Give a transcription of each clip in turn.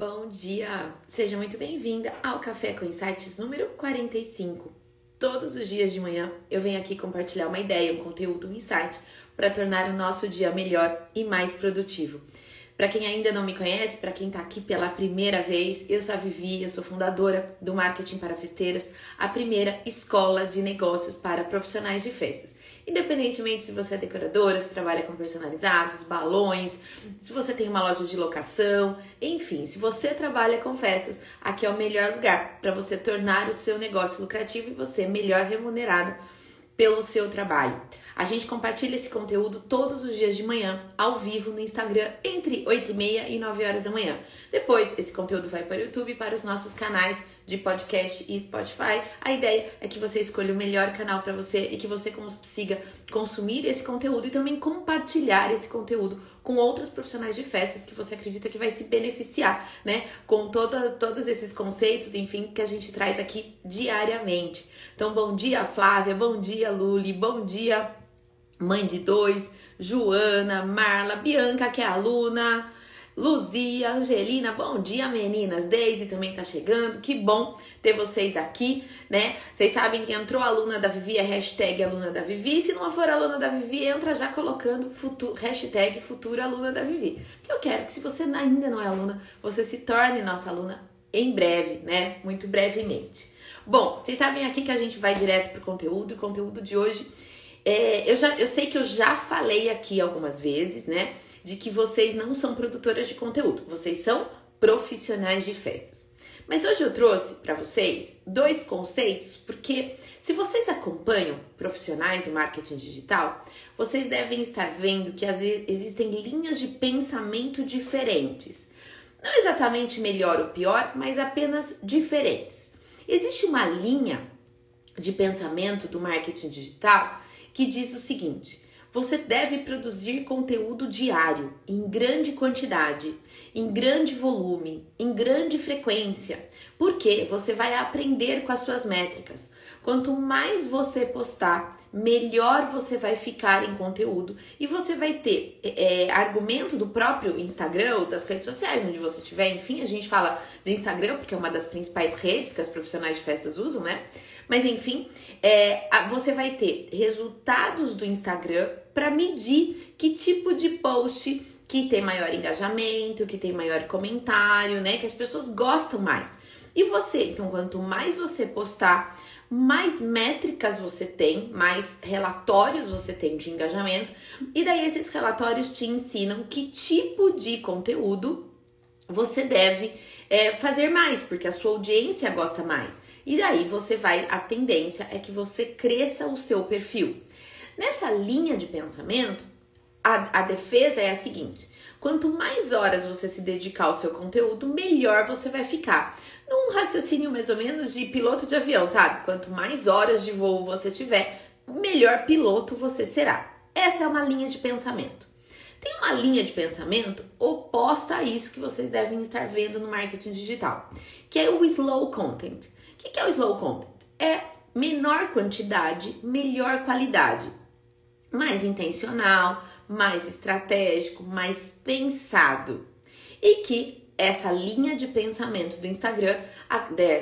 Bom dia! Seja muito bem-vinda ao Café com Insights número 45. Todos os dias de manhã eu venho aqui compartilhar uma ideia, um conteúdo, um insight para tornar o nosso dia melhor e mais produtivo. Para quem ainda não me conhece, para quem está aqui pela primeira vez, eu sou a Vivi, eu sou fundadora do Marketing para Festeiras, a primeira escola de negócios para profissionais de festas. Independentemente se você é decoradora, se trabalha com personalizados, balões, se você tem uma loja de locação, enfim, se você trabalha com festas, aqui é o melhor lugar para você tornar o seu negócio lucrativo e você melhor remunerado pelo seu trabalho. A gente compartilha esse conteúdo todos os dias de manhã, ao vivo no Instagram, entre 8 e meia e 9 horas da manhã. Depois, esse conteúdo vai para o YouTube e para os nossos canais de podcast e Spotify. A ideia é que você escolha o melhor canal para você e que você consiga consumir esse conteúdo e também compartilhar esse conteúdo com outros profissionais de festas que você acredita que vai se beneficiar, né? Com toda, todos esses conceitos, enfim, que a gente traz aqui diariamente. Então, bom dia, Flávia, bom dia, Luli, bom dia, mãe de dois, Joana, Marla, Bianca, que é aluna. Luzia, Angelina, bom dia meninas. Deise também tá chegando, que bom ter vocês aqui, né? Vocês sabem que entrou aluna da Vivi, é hashtag aluna da Vivi. Se não for aluna da Vivi, entra já colocando futuro, hashtag futura aluna da Vivi. Eu quero que se você ainda não é aluna, você se torne nossa aluna em breve, né? Muito brevemente. Bom, vocês sabem aqui que a gente vai direto pro conteúdo. O conteúdo de hoje, é, eu, já, eu sei que eu já falei aqui algumas vezes, né? De que vocês não são produtoras de conteúdo, vocês são profissionais de festas. Mas hoje eu trouxe para vocês dois conceitos, porque se vocês acompanham profissionais do marketing digital, vocês devem estar vendo que existem linhas de pensamento diferentes. Não exatamente melhor ou pior, mas apenas diferentes. Existe uma linha de pensamento do marketing digital que diz o seguinte: você deve produzir conteúdo diário, em grande quantidade, em grande volume, em grande frequência, porque você vai aprender com as suas métricas. Quanto mais você postar, melhor você vai ficar em conteúdo e você vai ter é, argumento do próprio Instagram ou das redes sociais, onde você estiver. Enfim, a gente fala de Instagram porque é uma das principais redes que as profissionais de festas usam, né? Mas enfim, é, você vai ter resultados do Instagram para medir que tipo de post que tem maior engajamento, que tem maior comentário, né? Que as pessoas gostam mais. E você, então, quanto mais você postar, mais métricas você tem, mais relatórios você tem de engajamento, e daí esses relatórios te ensinam que tipo de conteúdo você deve é, fazer mais, porque a sua audiência gosta mais. E daí você vai, a tendência é que você cresça o seu perfil. Nessa linha de pensamento, a, a defesa é a seguinte: quanto mais horas você se dedicar ao seu conteúdo, melhor você vai ficar. Num raciocínio mais ou menos de piloto de avião, sabe? Quanto mais horas de voo você tiver, melhor piloto você será. Essa é uma linha de pensamento. Tem uma linha de pensamento oposta a isso que vocês devem estar vendo no marketing digital, que é o slow content. O que é o slow content? É menor quantidade, melhor qualidade. Mais intencional, mais estratégico, mais pensado. E que essa linha de pensamento do Instagram,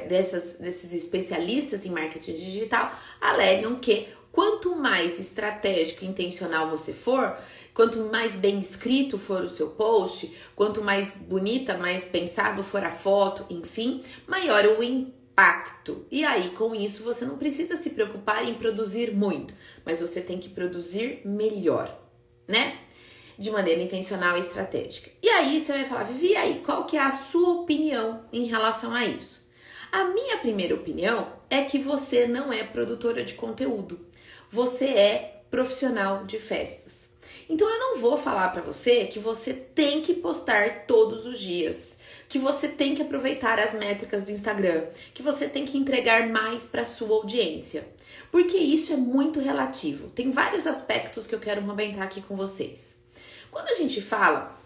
dessas, desses especialistas em marketing digital, alegam que quanto mais estratégico e intencional você for, quanto mais bem escrito for o seu post, quanto mais bonita, mais pensado for a foto, enfim, maior o impacto impacto. E aí, com isso, você não precisa se preocupar em produzir muito, mas você tem que produzir melhor, né? De maneira intencional e estratégica. E aí você vai falar, Vivi, aí, qual que é a sua opinião em relação a isso? A minha primeira opinião é que você não é produtora de conteúdo. Você é profissional de festas. Então eu não vou falar para você que você tem que postar todos os dias que você tem que aproveitar as métricas do Instagram, que você tem que entregar mais para sua audiência. Porque isso é muito relativo. Tem vários aspectos que eu quero comentar aqui com vocês. Quando a gente fala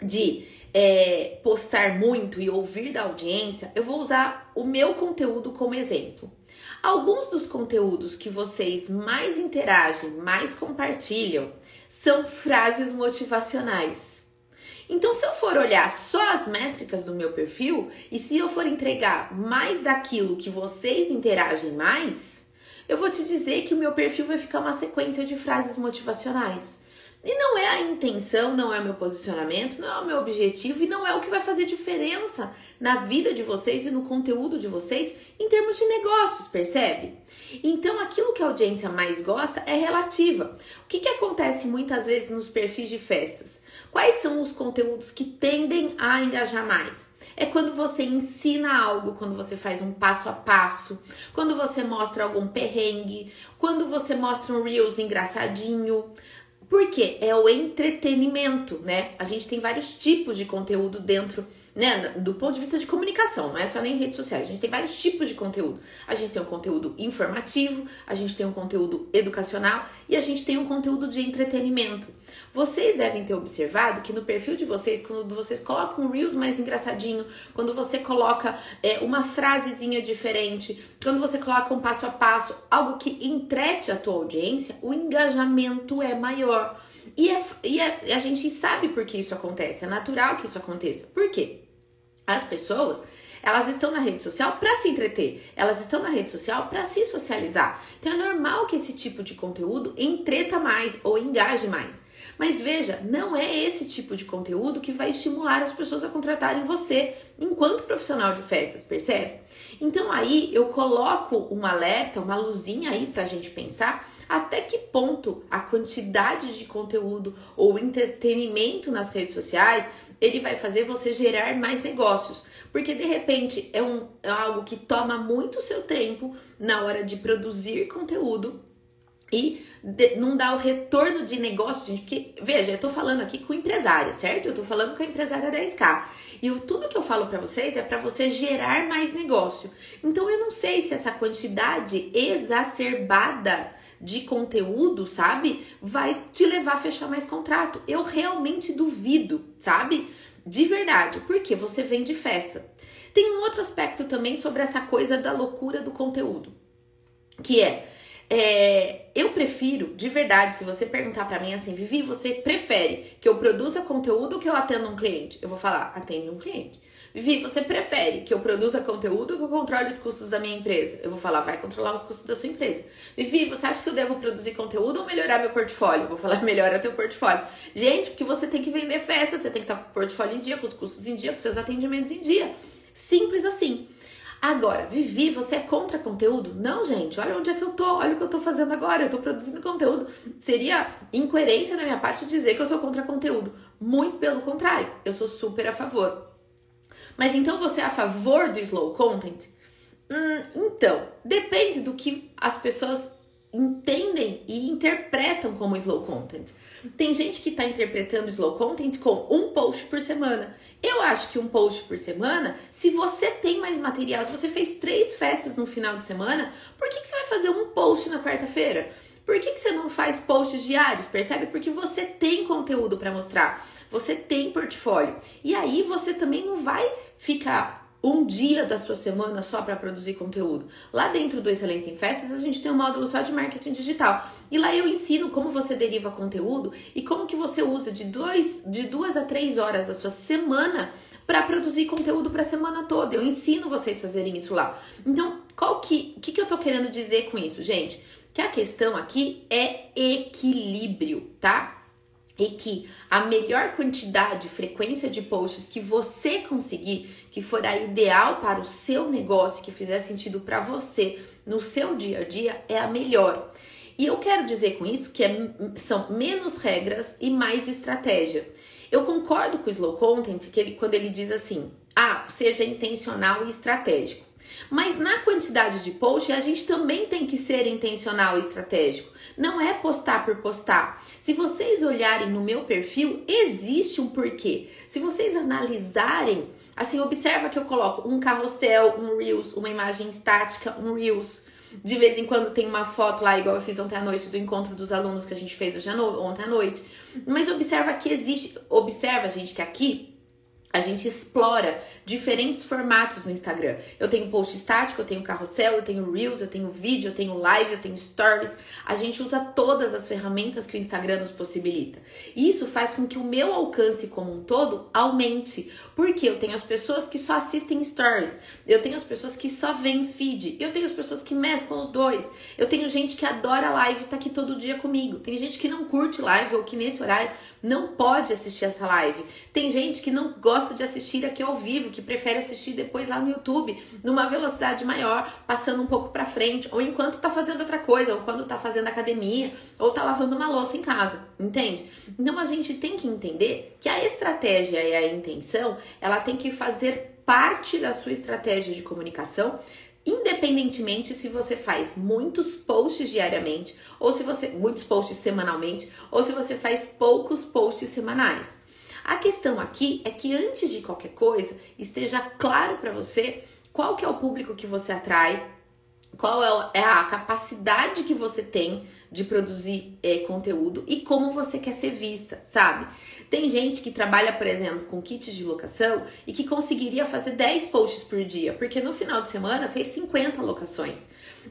de é, postar muito e ouvir da audiência, eu vou usar o meu conteúdo como exemplo. Alguns dos conteúdos que vocês mais interagem, mais compartilham, são frases motivacionais. Então, se eu for olhar só as métricas do meu perfil e se eu for entregar mais daquilo que vocês interagem mais, eu vou te dizer que o meu perfil vai ficar uma sequência de frases motivacionais. E não é a intenção, não é o meu posicionamento, não é o meu objetivo e não é o que vai fazer diferença na vida de vocês e no conteúdo de vocês em termos de negócios, percebe? Então, aquilo que a audiência mais gosta é relativa. O que, que acontece muitas vezes nos perfis de festas? Quais são os conteúdos que tendem a engajar mais? É quando você ensina algo, quando você faz um passo a passo, quando você mostra algum perrengue, quando você mostra um Reels engraçadinho. Porque é o entretenimento, né? A gente tem vários tipos de conteúdo dentro né, do ponto de vista de comunicação, não é só nem redes sociais. A gente tem vários tipos de conteúdo. A gente tem um conteúdo informativo, a gente tem um conteúdo educacional e a gente tem um conteúdo de entretenimento. Vocês devem ter observado que no perfil de vocês, quando vocês colocam um Reels mais engraçadinho, quando você coloca é, uma frasezinha diferente, quando você coloca um passo a passo, algo que entrete a tua audiência, o engajamento é maior. E, é, e é, a gente sabe por que isso acontece, é natural que isso aconteça. Por quê? As pessoas, elas estão na rede social para se entreter, elas estão na rede social para se socializar. Então é normal que esse tipo de conteúdo entreta mais ou engaje mais. Mas veja, não é esse tipo de conteúdo que vai estimular as pessoas a contratarem você enquanto profissional de festas, percebe? Então aí eu coloco um alerta, uma luzinha aí pra gente pensar até que ponto a quantidade de conteúdo ou entretenimento nas redes sociais ele vai fazer você gerar mais negócios. Porque de repente é, um, é algo que toma muito seu tempo na hora de produzir conteúdo e de, não dá o retorno de negócio, gente. Porque, veja, eu tô falando aqui com empresária, certo? Eu tô falando com a empresária 10K. E o, tudo que eu falo para vocês é para você gerar mais negócio. Então eu não sei se essa quantidade exacerbada de conteúdo, sabe? Vai te levar a fechar mais contrato. Eu realmente duvido, sabe? De verdade, porque você vem de festa. Tem um outro aspecto também sobre essa coisa da loucura do conteúdo, que é, é eu prefiro, de verdade, se você perguntar para mim assim, Vivi, você prefere que eu produza conteúdo ou que eu atenda um cliente? Eu vou falar, atende um cliente. Vivi, você prefere que eu produza conteúdo ou que eu controle os custos da minha empresa? Eu vou falar, vai controlar os custos da sua empresa. Vivi, você acha que eu devo produzir conteúdo ou melhorar meu portfólio? Eu vou falar, melhora teu portfólio. Gente, porque você tem que vender festa, você tem que estar com o portfólio em dia, com os custos em dia, com seus atendimentos em dia. Simples assim. Agora, Vivi, você é contra conteúdo? Não, gente, olha onde é que eu tô, olha o que eu tô fazendo agora, eu tô produzindo conteúdo. Seria incoerência da minha parte dizer que eu sou contra conteúdo. Muito pelo contrário, eu sou super a favor. Mas então você é a favor do slow content? Hum, então, depende do que as pessoas entendem e interpretam como slow content. Tem gente que está interpretando slow content com um post por semana. Eu acho que um post por semana, se você tem mais material, se você fez três festas no final de semana, por que, que você vai fazer um post na quarta-feira? Por que, que você não faz posts diários? Percebe? Porque você tem conteúdo para mostrar, você tem portfólio. E aí você também não vai ficar um dia da sua semana só para produzir conteúdo. Lá dentro do Excelência em Festas, a gente tem um módulo só de marketing digital. E lá eu ensino como você deriva conteúdo e como que você usa de, dois, de duas a três horas da sua semana para produzir conteúdo para a semana toda. Eu ensino vocês fazerem isso lá. Então, qual que, que, que eu tô querendo dizer com isso, gente? Que a questão aqui é equilíbrio, tá? E que a melhor quantidade, frequência de posts que você conseguir, que for a ideal para o seu negócio, que fizer sentido para você no seu dia a dia, é a melhor. E eu quero dizer com isso que é, são menos regras e mais estratégia. Eu concordo com o Slow Content que ele, quando ele diz assim: ah, seja intencional e estratégico. Mas na quantidade de post, a gente também tem que ser intencional e estratégico. Não é postar por postar. Se vocês olharem no meu perfil, existe um porquê. Se vocês analisarem, assim, observa que eu coloco um carrossel, um Reels, uma imagem estática, um Reels. De vez em quando tem uma foto lá, igual eu fiz ontem à noite, do encontro dos alunos que a gente fez hoje à no... ontem à noite. Mas observa que existe. Observa, gente, que aqui a gente explora diferentes formatos no Instagram. Eu tenho post estático, eu tenho carrossel, eu tenho reels, eu tenho vídeo, eu tenho live, eu tenho stories. A gente usa todas as ferramentas que o Instagram nos possibilita. Isso faz com que o meu alcance como um todo aumente, porque eu tenho as pessoas que só assistem stories, eu tenho as pessoas que só veem feed, eu tenho as pessoas que mesclam os dois. Eu tenho gente que adora live e tá aqui todo dia comigo. Tem gente que não curte live ou que nesse horário não pode assistir essa live. Tem gente que não gosta de assistir aqui ao vivo, que prefere assistir depois lá no YouTube, numa velocidade maior, passando um pouco para frente, ou enquanto tá fazendo outra coisa, ou quando tá fazendo academia, ou tá lavando uma louça em casa, entende? Então a gente tem que entender que a estratégia e a intenção, ela tem que fazer parte da sua estratégia de comunicação independentemente se você faz muitos posts diariamente ou se você muitos posts semanalmente ou se você faz poucos posts semanais. A questão aqui é que antes de qualquer coisa, esteja claro para você qual que é o público que você atrai, qual é, é a capacidade que você tem de produzir é, conteúdo e como você quer ser vista, sabe? Tem gente que trabalha, por exemplo, com kits de locação e que conseguiria fazer 10 posts por dia, porque no final de semana fez 50 locações.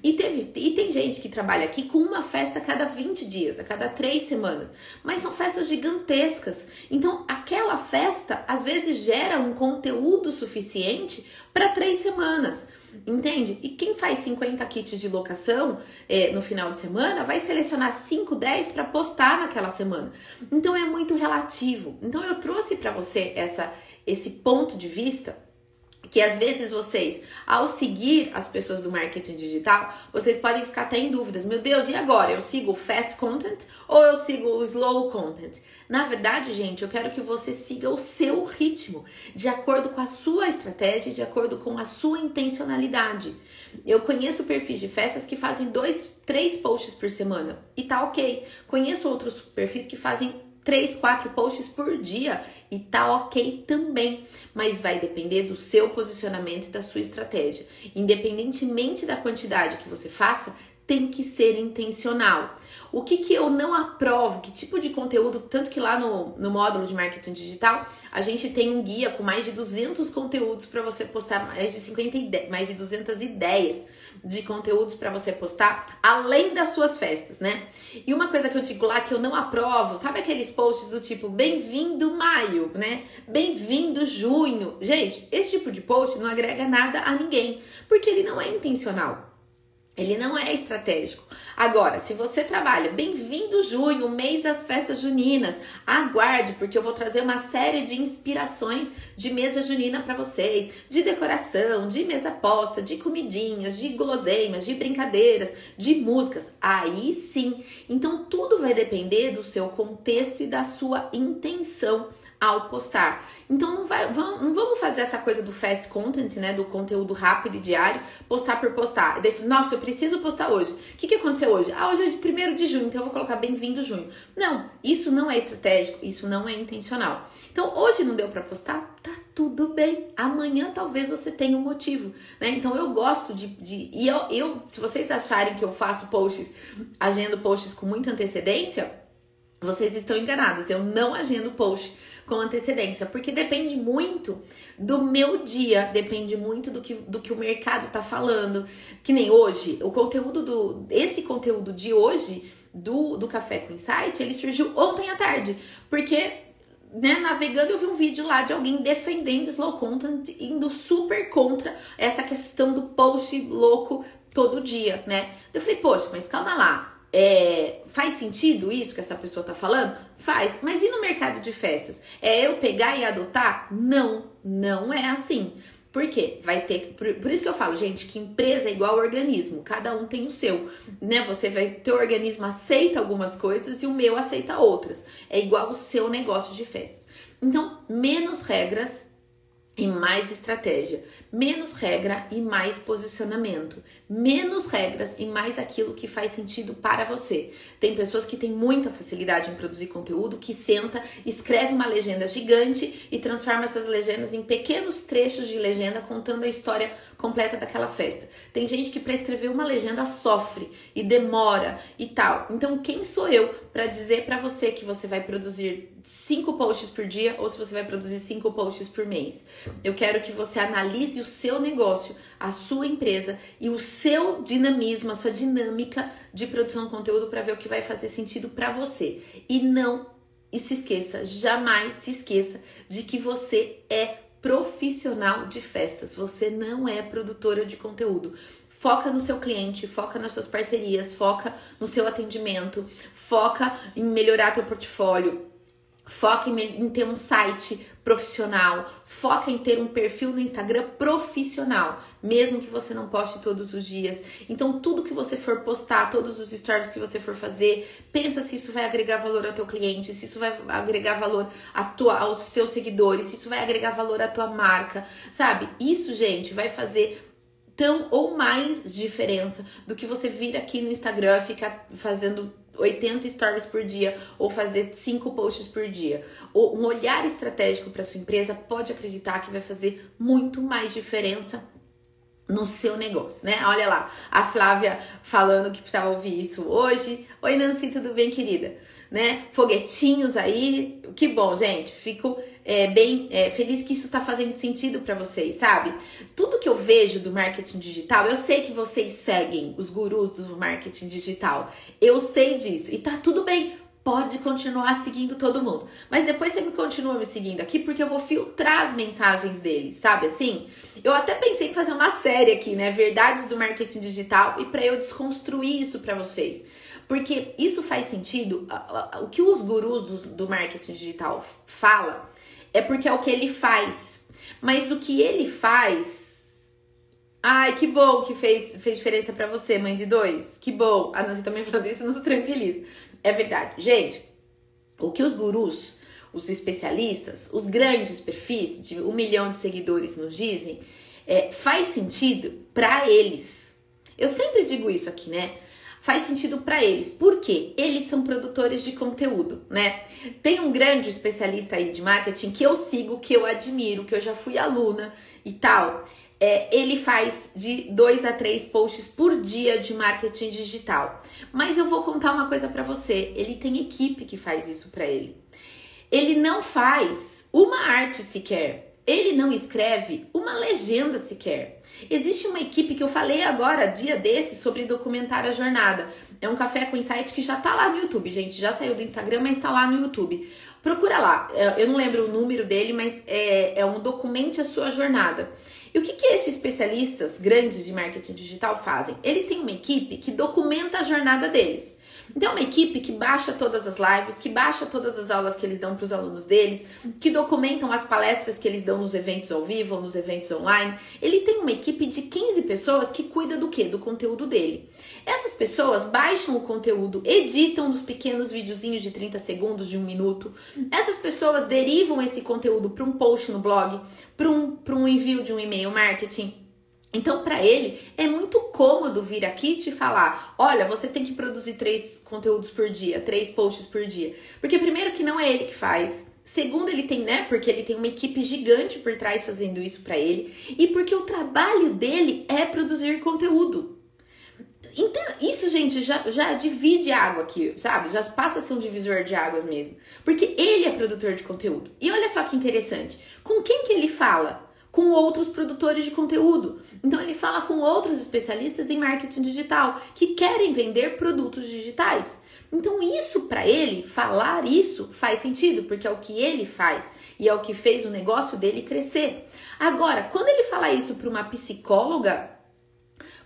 E, teve, e tem gente que trabalha aqui com uma festa a cada 20 dias, a cada 3 semanas. Mas são festas gigantescas. Então, aquela festa às vezes gera um conteúdo suficiente para 3 semanas. Entende? E quem faz 50 kits de locação é, no final de semana vai selecionar 5, 10 para postar naquela semana. Então é muito relativo. Então eu trouxe para você essa, esse ponto de vista que às vezes vocês, ao seguir as pessoas do marketing digital, vocês podem ficar até em dúvidas. Meu Deus, e agora? Eu sigo o fast content ou eu sigo o slow content? Na verdade, gente, eu quero que você siga o seu ritmo, de acordo com a sua estratégia, de acordo com a sua intencionalidade. Eu conheço perfis de festas que fazem dois, três posts por semana e tá ok. Conheço outros perfis que fazem três, quatro posts por dia e tá ok também, mas vai depender do seu posicionamento e da sua estratégia. Independentemente da quantidade que você faça, tem que ser intencional. O que, que eu não aprovo, que tipo de conteúdo, tanto que lá no, no módulo de marketing digital, a gente tem um guia com mais de 200 conteúdos para você postar, mais de 50 mais de 200 ideias de conteúdos para você postar, além das suas festas, né? E uma coisa que eu digo lá que eu não aprovo, sabe aqueles posts do tipo bem-vindo maio, né? Bem-vindo junho. Gente, esse tipo de post não agrega nada a ninguém, porque ele não é intencional. Ele não é estratégico. Agora, se você trabalha, bem-vindo junho, mês das festas juninas. Aguarde, porque eu vou trazer uma série de inspirações de mesa junina para vocês, de decoração, de mesa posta, de comidinhas, de guloseimas, de brincadeiras, de músicas. Aí sim. Então tudo vai depender do seu contexto e da sua intenção ao postar. Então não, vai, vamos, não vamos fazer essa coisa do fast content, né? Do conteúdo rápido e diário, postar por postar. Nossa, eu preciso postar hoje. O que, que aconteceu hoje? Ah, hoje é de 1 de junho, então eu vou colocar bem-vindo junho. Não, isso não é estratégico, isso não é intencional. Então hoje não deu para postar? Tá tudo bem. Amanhã talvez você tenha um motivo, né? Então eu gosto de. de e eu, eu, se vocês acharem que eu faço posts, agendo posts com muita antecedência, vocês estão enganados. Eu não agendo post com antecedência, porque depende muito do meu dia, depende muito do que, do que o mercado tá falando. Que nem hoje, o conteúdo do. Esse conteúdo de hoje do, do Café com Insight, ele surgiu ontem à tarde, porque né, navegando, eu vi um vídeo lá de alguém defendendo slow content, indo super contra essa questão do post louco todo dia, né? Eu falei, poxa, mas calma lá. É, faz sentido isso que essa pessoa tá falando? Faz. Mas e no mercado de festas? É eu pegar e adotar? Não, não é assim. Por quê? Vai ter. Por, por, isso que eu falo, gente, que empresa é igual organismo, cada um tem o seu. Né? Você vai. Teu organismo aceita algumas coisas e o meu aceita outras. É igual o seu negócio de festas. Então, menos regras e mais estratégia, menos regra e mais posicionamento, menos regras e mais aquilo que faz sentido para você. Tem pessoas que têm muita facilidade em produzir conteúdo, que senta, escreve uma legenda gigante e transforma essas legendas em pequenos trechos de legenda contando a história completa daquela festa. Tem gente que para escrever uma legenda sofre e demora e tal. Então, quem sou eu para dizer para você que você vai produzir cinco posts por dia ou se você vai produzir cinco posts por mês. Eu quero que você analise o seu negócio, a sua empresa e o seu dinamismo, a sua dinâmica de produção de conteúdo para ver o que vai fazer sentido para você. E não e se esqueça, jamais se esqueça de que você é profissional de festas. Você não é produtora de conteúdo. Foca no seu cliente, foca nas suas parcerias, foca no seu atendimento, foca em melhorar teu portfólio, foca em, ter um site profissional, foca em ter um perfil no Instagram profissional, mesmo que você não poste todos os dias. Então, tudo que você for postar, todos os stories que você for fazer, pensa se isso vai agregar valor ao teu cliente, se isso vai agregar valor a tua, aos seus seguidores, se isso vai agregar valor à tua marca, sabe? Isso, gente, vai fazer tão ou mais diferença do que você vir aqui no Instagram ficar fazendo 80 stories por dia ou fazer 5 posts por dia. Um olhar estratégico para sua empresa pode acreditar que vai fazer muito mais diferença no seu negócio, né? Olha lá, a Flávia falando que precisava ouvir isso hoje. Oi, Nancy, tudo bem, querida? Né? Foguetinhos aí, que bom, gente. Fico é, bem é, feliz que isso está fazendo sentido para vocês, sabe? Tudo que eu vejo do marketing digital, eu sei que vocês seguem os gurus do marketing digital. Eu sei disso e tá tudo bem. Pode continuar seguindo todo mundo. Mas depois você me continua me seguindo aqui porque eu vou filtrar as mensagens deles, sabe assim? Eu até pensei em fazer uma série aqui, né? Verdades do marketing digital e para eu desconstruir isso para vocês. Porque isso faz sentido. O que os gurus do marketing digital falam é porque é o que ele faz. Mas o que ele faz. Ai, que bom que fez, fez diferença para você, mãe de dois. Que bom. A Nancy também falando isso nos tranquiliza. É verdade. Gente, o que os gurus, os especialistas, os grandes perfis de um milhão de seguidores nos dizem, é, faz sentido para eles. Eu sempre digo isso aqui, né? Faz sentido para eles. Por quê? Eles são produtores de conteúdo, né? Tem um grande especialista aí de marketing que eu sigo, que eu admiro, que eu já fui aluna e tal. É, ele faz de dois a três posts por dia de marketing digital. Mas eu vou contar uma coisa para você. Ele tem equipe que faz isso para ele. Ele não faz uma arte sequer. Ele não escreve uma legenda sequer. Existe uma equipe que eu falei agora, dia desse, sobre documentar a jornada. É um café com insight que já tá lá no YouTube, gente. Já saiu do Instagram, mas tá lá no YouTube. Procura lá. É, eu não lembro o número dele, mas é, é um documente a sua jornada. E o que, que esses especialistas grandes de marketing digital fazem? Eles têm uma equipe que documenta a jornada deles. Então, é uma equipe que baixa todas as lives, que baixa todas as aulas que eles dão para os alunos deles, que documentam as palestras que eles dão nos eventos ao vivo ou nos eventos online. Ele tem uma equipe de 15 pessoas que cuida do que? Do conteúdo dele. Essas pessoas baixam o conteúdo, editam nos pequenos videozinhos de 30 segundos, de um minuto. Essas pessoas derivam esse conteúdo para um post no blog, para um, um envio de um e-mail marketing então, para ele, é muito cômodo vir aqui te falar: olha, você tem que produzir três conteúdos por dia, três posts por dia. Porque, primeiro, que não é ele que faz. Segundo, ele tem, né? Porque ele tem uma equipe gigante por trás fazendo isso para ele. E porque o trabalho dele é produzir conteúdo. Então, isso, gente, já, já divide água aqui, sabe? Já passa a ser um divisor de águas mesmo. Porque ele é produtor de conteúdo. E olha só que interessante. Com quem que ele fala? Com outros produtores de conteúdo. Então ele fala com outros especialistas em marketing digital que querem vender produtos digitais. Então isso para ele, falar isso faz sentido, porque é o que ele faz e é o que fez o negócio dele crescer. Agora, quando ele fala isso para uma psicóloga,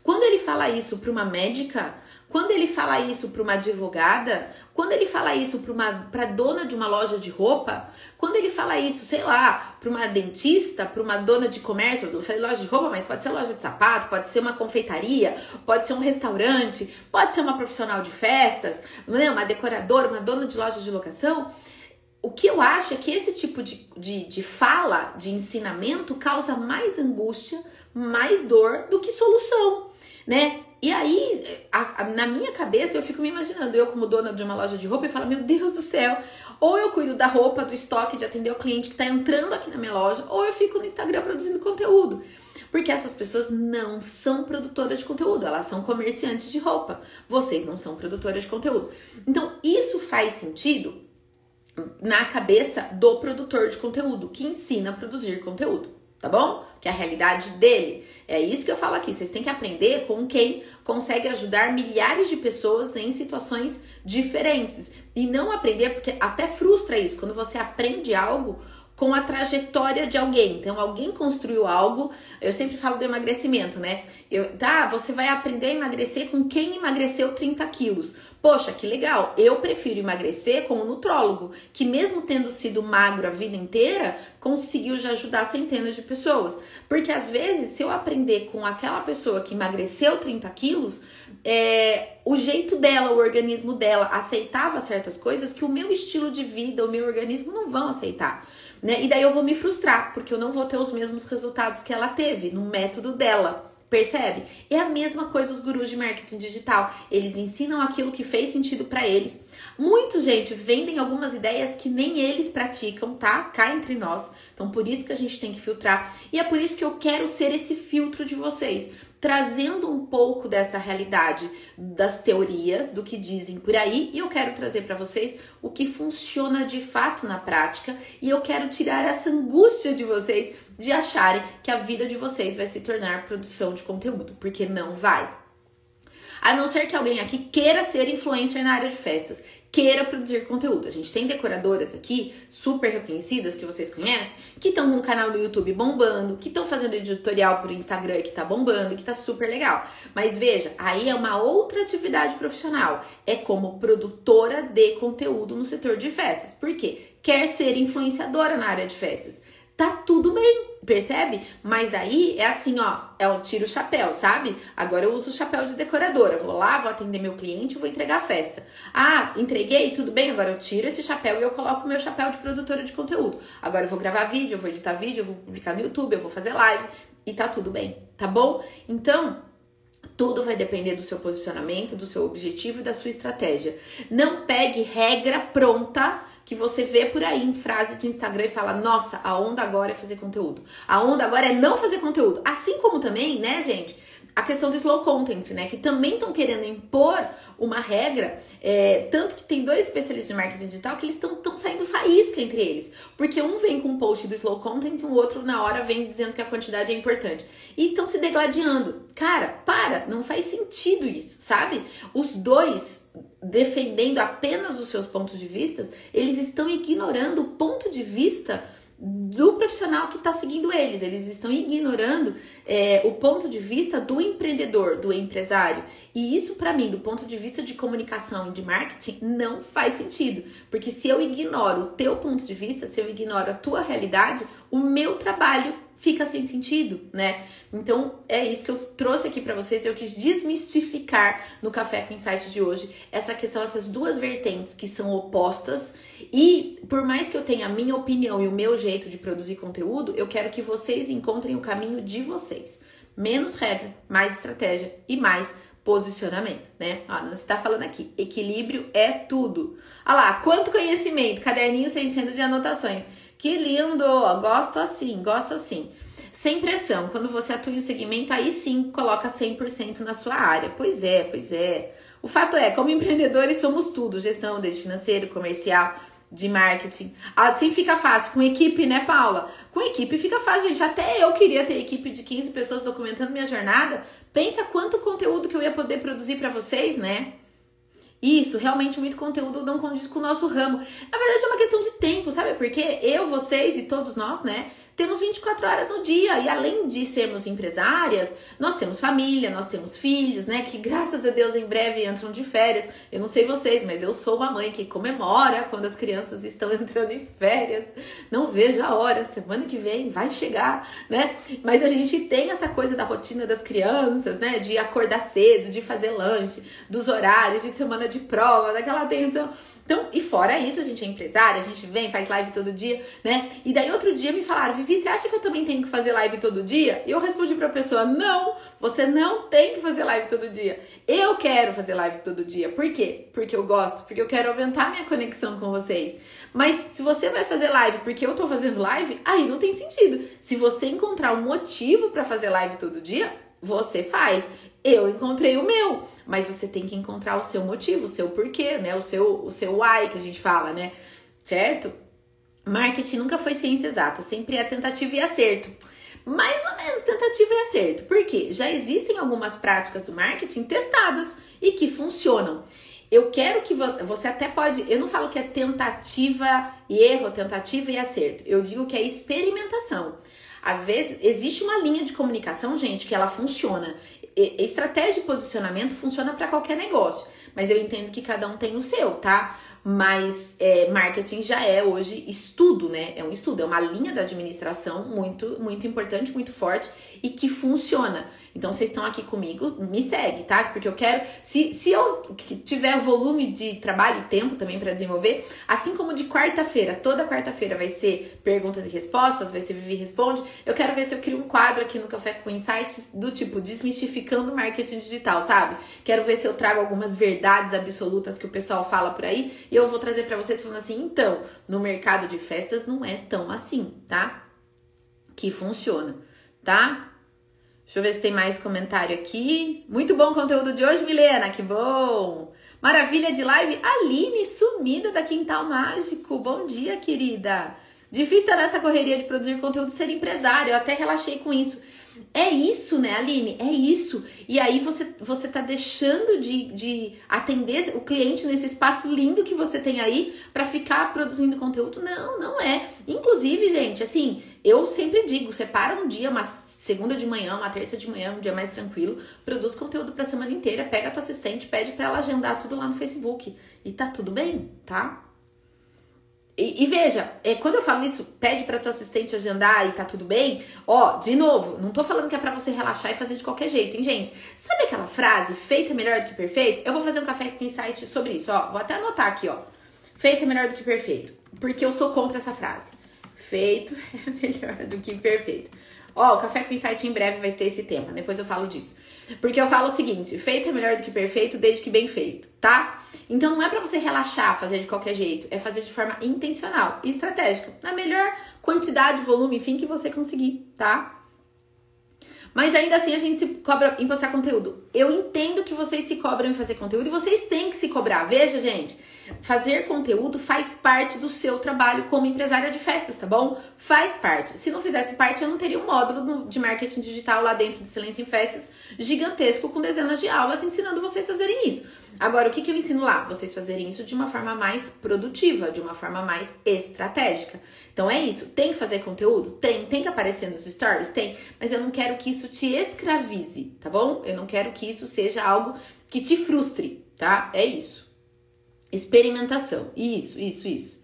quando ele fala isso para uma médica, quando ele fala isso para uma advogada, quando ele fala isso para dona de uma loja de roupa, quando ele fala isso, sei lá, para uma dentista, para uma dona de comércio, eu falei loja de roupa, mas pode ser loja de sapato, pode ser uma confeitaria, pode ser um restaurante, pode ser uma profissional de festas, né, uma decoradora, uma dona de loja de locação. O que eu acho é que esse tipo de, de, de fala, de ensinamento, causa mais angústia, mais dor do que solução, né? E aí, a, a, na minha cabeça, eu fico me imaginando, eu como dona de uma loja de roupa, e falo, meu Deus do céu, ou eu cuido da roupa, do estoque, de atender o cliente que está entrando aqui na minha loja, ou eu fico no Instagram produzindo conteúdo. Porque essas pessoas não são produtoras de conteúdo, elas são comerciantes de roupa. Vocês não são produtoras de conteúdo. Então, isso faz sentido na cabeça do produtor de conteúdo, que ensina a produzir conteúdo, tá bom? Que é a realidade dele. É isso que eu falo aqui. Vocês têm que aprender com quem consegue ajudar milhares de pessoas em situações diferentes. E não aprender, porque até frustra isso. Quando você aprende algo, com a trajetória de alguém. Então, alguém construiu algo. Eu sempre falo do emagrecimento, né? Eu, tá, você vai aprender a emagrecer com quem emagreceu 30 quilos. Poxa, que legal. Eu prefiro emagrecer com um nutrólogo, que mesmo tendo sido magro a vida inteira, conseguiu já ajudar centenas de pessoas. Porque às vezes, se eu aprender com aquela pessoa que emagreceu 30 quilos, é, o jeito dela, o organismo dela aceitava certas coisas que o meu estilo de vida, o meu organismo não vão aceitar. Né? E daí eu vou me frustrar, porque eu não vou ter os mesmos resultados que ela teve no método dela. Percebe? É a mesma coisa os gurus de marketing digital. Eles ensinam aquilo que fez sentido para eles. Muitos, gente, vendem algumas ideias que nem eles praticam, tá? Cá entre nós. Então, por isso que a gente tem que filtrar. E é por isso que eu quero ser esse filtro de vocês trazendo um pouco dessa realidade das teorias, do que dizem por aí, e eu quero trazer para vocês o que funciona de fato na prática, e eu quero tirar essa angústia de vocês de acharem que a vida de vocês vai se tornar produção de conteúdo, porque não vai. A não ser que alguém aqui queira ser influencer na área de festas, queira produzir conteúdo. A gente tem decoradoras aqui, super reconhecidas, que vocês conhecem, que estão com um canal no YouTube bombando, que estão fazendo editorial pro Instagram que tá bombando, que tá super legal. Mas veja, aí é uma outra atividade profissional. É como produtora de conteúdo no setor de festas. Por quê? Quer ser influenciadora na área de festas tá tudo bem, percebe? Mas daí é assim, ó, é o tiro chapéu, sabe? Agora eu uso o chapéu de decoradora. Vou lá, vou atender meu cliente, vou entregar a festa. Ah, entreguei, tudo bem, agora eu tiro esse chapéu e eu coloco o meu chapéu de produtora de conteúdo. Agora eu vou gravar vídeo, eu vou editar vídeo, eu vou publicar no YouTube, eu vou fazer live e tá tudo bem, tá bom? Então, tudo vai depender do seu posicionamento, do seu objetivo e da sua estratégia. Não pegue regra pronta que você vê por aí em frase de Instagram e fala: Nossa, a onda agora é fazer conteúdo. A onda agora é não fazer conteúdo. Assim como também, né, gente? A questão do slow content, né? Que também estão querendo impor uma regra. É, tanto que tem dois especialistas de marketing digital que eles estão saindo faísca entre eles. Porque um vem com um post do slow content e o outro na hora vem dizendo que a quantidade é importante. E estão se degladiando. Cara, para, não faz sentido isso, sabe? Os dois defendendo apenas os seus pontos de vista, eles estão ignorando o ponto de vista do profissional que está seguindo eles. Eles estão ignorando é, o ponto de vista do empreendedor, do empresário. E isso, para mim, do ponto de vista de comunicação e de marketing, não faz sentido. Porque se eu ignoro o teu ponto de vista, se eu ignoro a tua realidade, o meu trabalho fica sem sentido, né? Então é isso que eu trouxe aqui para vocês. Eu quis desmistificar no Café com Insight de hoje essa questão, essas duas vertentes que são opostas. E por mais que eu tenha a minha opinião e o meu jeito de produzir conteúdo, eu quero que vocês encontrem o caminho de vocês. Menos regra, mais estratégia e mais posicionamento, né? Ó, você tá falando aqui, equilíbrio é tudo. Olha lá, quanto conhecimento, caderninho se enchendo de anotações. Que lindo! Gosto assim, gosto assim. Sem pressão, quando você atua em um segmento, aí sim coloca 100% na sua área. Pois é, pois é. O fato é, como empreendedores somos tudo, gestão, desde financeiro, comercial, de marketing. Assim fica fácil. Com equipe, né, Paula? Com equipe fica fácil, gente. Até eu queria ter equipe de 15 pessoas documentando minha jornada. Pensa quanto conteúdo que eu ia poder produzir para vocês, né? Isso, realmente muito conteúdo não condiz com o nosso ramo. Na verdade, é uma questão de tempo, sabe? Porque eu, vocês e todos nós, né? Temos 24 horas no dia e além de sermos empresárias, nós temos família, nós temos filhos, né? Que graças a Deus em breve entram de férias. Eu não sei vocês, mas eu sou uma mãe que comemora quando as crianças estão entrando em férias. Não vejo a hora, semana que vem vai chegar, né? Mas a gente tem essa coisa da rotina das crianças, né? De acordar cedo, de fazer lanche, dos horários, de semana de prova, daquela atenção. Então, e fora isso, a gente é empresária, a gente vem, faz live todo dia, né? E daí outro dia me falaram, Vivi, você acha que eu também tenho que fazer live todo dia? E eu respondi pra pessoa, não, você não tem que fazer live todo dia. Eu quero fazer live todo dia. Por quê? Porque eu gosto, porque eu quero aumentar minha conexão com vocês. Mas se você vai fazer live porque eu tô fazendo live, aí não tem sentido. Se você encontrar um motivo para fazer live todo dia, você faz. Eu encontrei o meu, mas você tem que encontrar o seu motivo, o seu porquê, né? O seu, o seu why que a gente fala, né? certo? Marketing nunca foi ciência exata, sempre é tentativa e acerto. Mais ou menos tentativa e acerto. Por quê? Já existem algumas práticas do marketing testadas e que funcionam. Eu quero que você até pode, eu não falo que é tentativa e erro, tentativa e acerto. Eu digo que é experimentação. Às vezes existe uma linha de comunicação, gente, que ela funciona. Estratégia de posicionamento funciona para qualquer negócio, mas eu entendo que cada um tem o seu, tá? Mas é, marketing já é hoje estudo, né? É um estudo, é uma linha da administração muito, muito importante, muito forte e que funciona. Então, vocês estão aqui comigo, me segue, tá? Porque eu quero, se, se eu tiver volume de trabalho e tempo também para desenvolver, assim como de quarta-feira, toda quarta-feira vai ser perguntas e respostas, vai ser Vivi Responde, eu quero ver se eu crio um quadro aqui no Café com Insights do tipo desmistificando marketing digital, sabe? Quero ver se eu trago algumas verdades absolutas que o pessoal fala por aí e eu vou trazer para vocês falando assim, então, no mercado de festas não é tão assim, tá? Que funciona, tá? Deixa eu ver se tem mais comentário aqui. Muito bom o conteúdo de hoje, Milena, que bom! Maravilha de live. Aline, sumida da Quintal Mágico. Bom dia, querida. Difícil estar nessa correria de produzir conteúdo ser empresário. Eu até relaxei com isso. É isso, né, Aline? É isso. E aí você, você tá deixando de, de atender o cliente nesse espaço lindo que você tem aí para ficar produzindo conteúdo? Não, não é. Inclusive, gente, assim, eu sempre digo, separa um dia, mas segunda de manhã, uma terça de manhã, um dia mais tranquilo, produz conteúdo pra semana inteira, pega a tua assistente, pede para ela agendar tudo lá no Facebook. E tá tudo bem, tá? E, e, veja, é, quando eu falo isso, pede para tua assistente agendar e tá tudo bem, ó, de novo, não tô falando que é para você relaxar e fazer de qualquer jeito, hein, gente? Sabe aquela frase, feito é melhor do que perfeito? Eu vou fazer um café com insight sobre isso, ó, vou até anotar aqui, ó. Feito é melhor do que perfeito, porque eu sou contra essa frase. Feito é melhor do que perfeito. Ó, o Café com Insight em breve vai ter esse tema, depois eu falo disso. Porque eu falo o seguinte, feito é melhor do que perfeito, desde que bem feito, tá? Então não é para você relaxar, fazer de qualquer jeito, é fazer de forma intencional e estratégica, na melhor quantidade, volume, enfim, que você conseguir, tá? Mas ainda assim a gente se cobra em postar conteúdo. Eu entendo que vocês se cobram em fazer conteúdo e vocês têm que se cobrar. Veja, gente, fazer conteúdo faz parte do seu trabalho como empresária de festas, tá bom? Faz parte. Se não fizesse parte, eu não teria um módulo de marketing digital lá dentro do Silêncio em Festas gigantesco com dezenas de aulas ensinando vocês a fazerem isso. Agora, o que, que eu ensino lá? Vocês fazerem isso de uma forma mais produtiva, de uma forma mais estratégica. Então é isso. Tem que fazer conteúdo? Tem. Tem que aparecer nos stories? Tem. Mas eu não quero que isso te escravize, tá bom? Eu não quero que isso seja algo que te frustre, tá? É isso. Experimentação. Isso, isso, isso.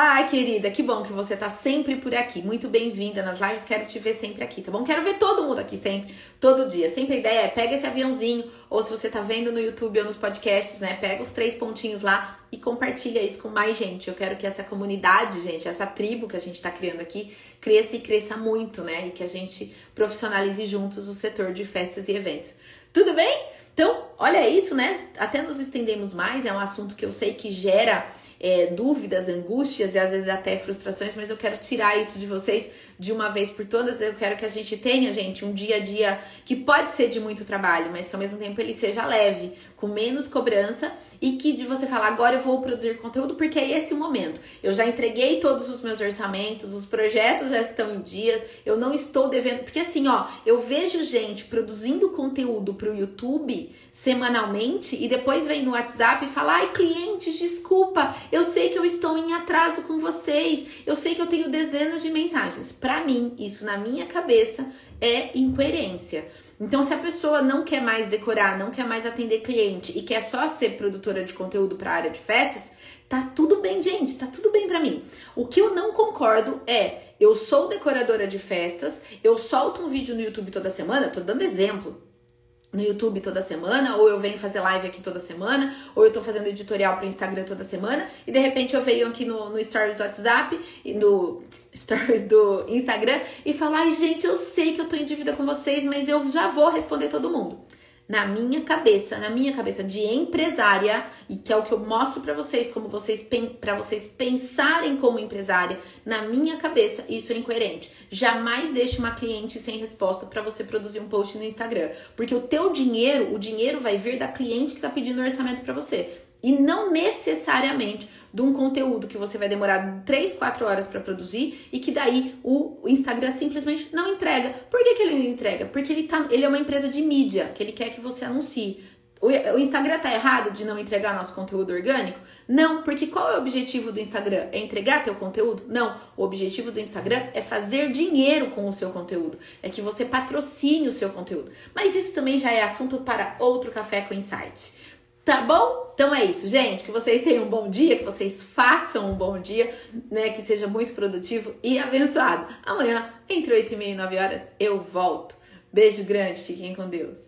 Ai, querida, que bom que você tá sempre por aqui. Muito bem-vinda nas lives. Quero te ver sempre aqui, tá bom? Quero ver todo mundo aqui sempre, todo dia. Sempre a ideia é pega esse aviãozinho, ou se você tá vendo no YouTube ou nos podcasts, né? Pega os três pontinhos lá e compartilha isso com mais gente. Eu quero que essa comunidade, gente, essa tribo que a gente tá criando aqui, cresça e cresça muito, né? E que a gente profissionalize juntos o setor de festas e eventos. Tudo bem? Então, olha isso, né? Até nos estendemos mais, é um assunto que eu sei que gera é, dúvidas, angústias e às vezes até frustrações, mas eu quero tirar isso de vocês de uma vez por todas. Eu quero que a gente tenha, gente, um dia a dia que pode ser de muito trabalho, mas que ao mesmo tempo ele seja leve, com menos cobrança e que de você falar agora eu vou produzir conteúdo porque é esse o momento. Eu já entreguei todos os meus orçamentos, os projetos já estão em dias, eu não estou devendo, porque assim, ó, eu vejo gente produzindo conteúdo para o YouTube semanalmente e depois vem no WhatsApp e fala: "Ai, clientes, desculpa, eu sei que eu estou em atraso com vocês. Eu sei que eu tenho dezenas de mensagens". Para mim, isso na minha cabeça é incoerência. Então, se a pessoa não quer mais decorar, não quer mais atender cliente e quer só ser produtora de conteúdo para a área de festas, tá tudo bem, gente, tá tudo bem para mim. O que eu não concordo é, eu sou decoradora de festas, eu solto um vídeo no YouTube toda semana, tô dando exemplo, no YouTube toda semana, ou eu venho fazer live aqui toda semana, ou eu tô fazendo editorial pro Instagram toda semana, e de repente eu venho aqui no, no Stories do WhatsApp e no stories do Instagram e falar: ai, gente, eu sei que eu tô em dívida com vocês, mas eu já vou responder todo mundo. Na minha cabeça, na minha cabeça de empresária, e que é o que eu mostro para vocês, como vocês para vocês pensarem como empresária, na minha cabeça isso é incoerente. Jamais deixe uma cliente sem resposta para você produzir um post no Instagram, porque o teu dinheiro, o dinheiro vai vir da cliente que tá pedindo orçamento para você E não necessariamente de um conteúdo que você vai demorar 3, 4 horas para produzir e que daí o Instagram simplesmente não entrega. Por que, que ele não entrega? Porque ele, tá, ele é uma empresa de mídia, que ele quer que você anuncie. O Instagram tá errado de não entregar nosso conteúdo orgânico? Não, porque qual é o objetivo do Instagram? É entregar teu conteúdo? Não. O objetivo do Instagram é fazer dinheiro com o seu conteúdo. É que você patrocine o seu conteúdo. Mas isso também já é assunto para outro café com insight. Tá bom? Então é isso, gente. Que vocês tenham um bom dia, que vocês façam um bom dia, né? Que seja muito produtivo e abençoado. Amanhã, entre 8 e meia e 9 horas, eu volto. Beijo grande, fiquem com Deus.